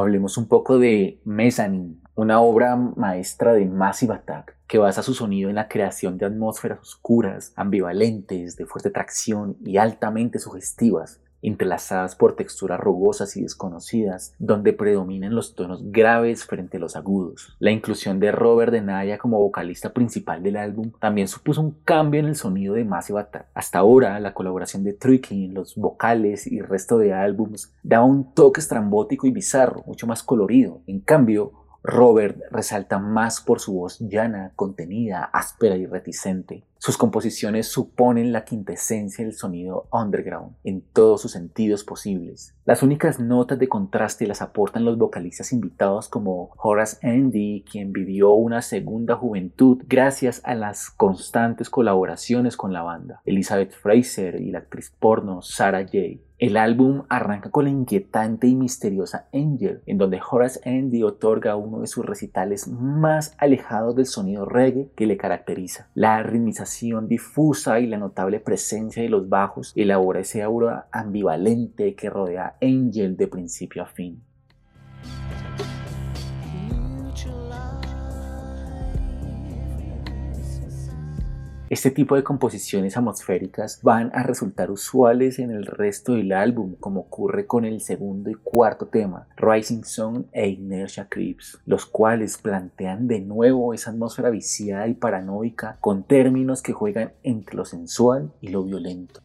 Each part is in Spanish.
hablemos un poco de Mezzanine, una obra maestra de Massive Attack que basa su sonido en la creación de atmósferas oscuras, ambivalentes, de fuerte tracción y altamente sugestivas, entrelazadas por texturas rugosas y desconocidas, donde predominan los tonos graves frente a los agudos. La inclusión de Robert De Naya como vocalista principal del álbum también supuso un cambio en el sonido de Massive Attack. Hasta ahora, la colaboración de Tricky en los vocales y resto de álbums da un toque estrambótico y bizarro, mucho más colorido. En cambio, Robert resalta más por su voz llana, contenida, áspera y reticente. Sus composiciones suponen la quintesencia del sonido underground en todos sus sentidos posibles. Las únicas notas de contraste las aportan los vocalistas invitados como Horace Andy, quien vivió una segunda juventud gracias a las constantes colaboraciones con la banda, Elizabeth Fraser y la actriz porno Sarah Jay. El álbum arranca con la inquietante y misteriosa Angel, en donde Horace Andy otorga uno de sus recitales más alejados del sonido reggae que le caracteriza. La ritmización difusa y la notable presencia de los bajos elabora ese aura ambivalente que rodea a Angel de principio a fin. Este tipo de composiciones atmosféricas van a resultar usuales en el resto del álbum, como ocurre con el segundo y cuarto tema, Rising Sun e Inertia Creeps, los cuales plantean de nuevo esa atmósfera viciada y paranoica con términos que juegan entre lo sensual y lo violento.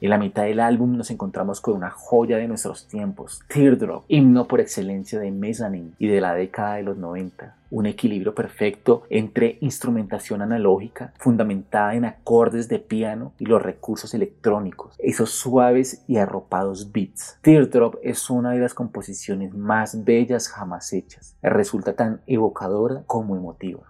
En la mitad del álbum nos encontramos con una joya de nuestros tiempos, Teardrop, himno por excelencia de Mezzanine y de la década de los 90. Un equilibrio perfecto entre instrumentación analógica, fundamentada en acordes de piano y los recursos electrónicos, esos suaves y arropados beats. Teardrop es una de las composiciones más bellas jamás hechas. Resulta tan evocadora como emotiva.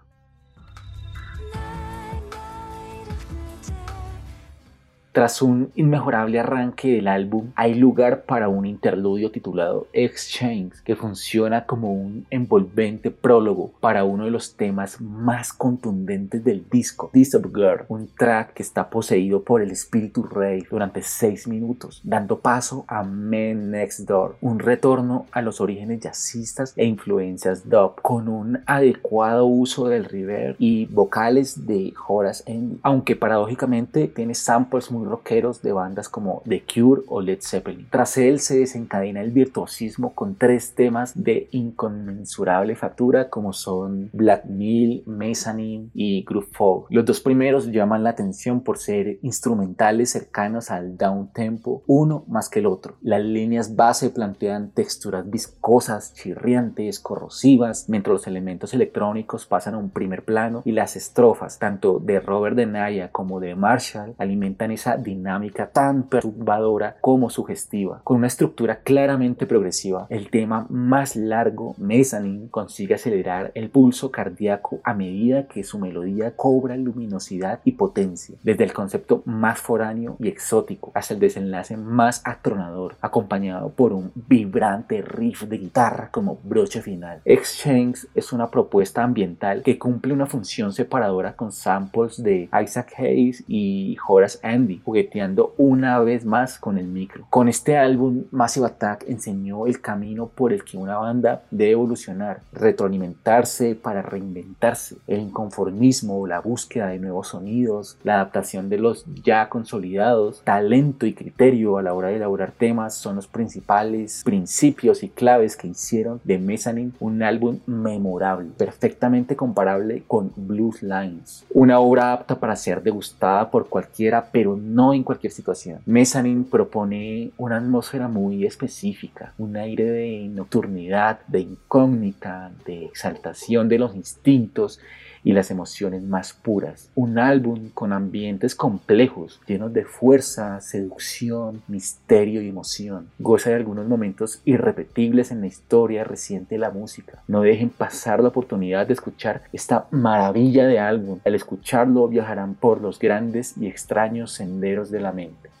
Tras un inmejorable arranque del álbum, hay lugar para un interludio titulado Exchange, que funciona como un envolvente prólogo para uno de los temas más contundentes del disco, This Girl, un track que está poseído por el espíritu rey durante 6 minutos, dando paso a Men Next Door, un retorno a los orígenes jazzistas e influencias dub, con un adecuado uso del reverb y vocales de Horace Andy, aunque paradójicamente tiene samples muy rockeros de bandas como The Cure o Led Zeppelin. Tras él se desencadena el virtuosismo con tres temas de inconmensurable factura como son Black Mill, Mezzanine y Groove Folk. Los dos primeros llaman la atención por ser instrumentales cercanos al down tempo, uno más que el otro. Las líneas base plantean texturas viscosas, chirriantes, corrosivas, mientras los elementos electrónicos pasan a un primer plano y las estrofas, tanto de Robert De Naya como de Marshall, alimentan esa dinámica tan perturbadora como sugestiva. Con una estructura claramente progresiva, el tema más largo, Mezzanine, consigue acelerar el pulso cardíaco a medida que su melodía cobra luminosidad y potencia, desde el concepto más foráneo y exótico hasta el desenlace más atronador, acompañado por un vibrante riff de guitarra como broche final. Exchange es una propuesta ambiental que cumple una función separadora con samples de Isaac Hayes y Horace Andy, jugueteando una vez más con el micro. Con este álbum, Massive Attack enseñó el camino por el que una banda debe evolucionar, retroalimentarse para reinventarse. El inconformismo, la búsqueda de nuevos sonidos, la adaptación de los ya consolidados, talento y criterio a la hora de elaborar temas son los principales principios y claves que hicieron de Mezzanine un álbum memorable, perfectamente comparable con Blues Lines. Una obra apta para ser degustada por cualquiera, pero no en cualquier situación. Mezzanine propone una atmósfera muy específica, un aire de nocturnidad, de incógnita, de exaltación de los instintos y las emociones más puras. Un álbum con ambientes complejos, llenos de fuerza, seducción, misterio y emoción. Goza de algunos momentos irrepetibles en la historia reciente de la música. No dejen pasar la oportunidad de escuchar esta maravilla de álbum. Al escucharlo viajarán por los grandes y extraños senderos de la mente.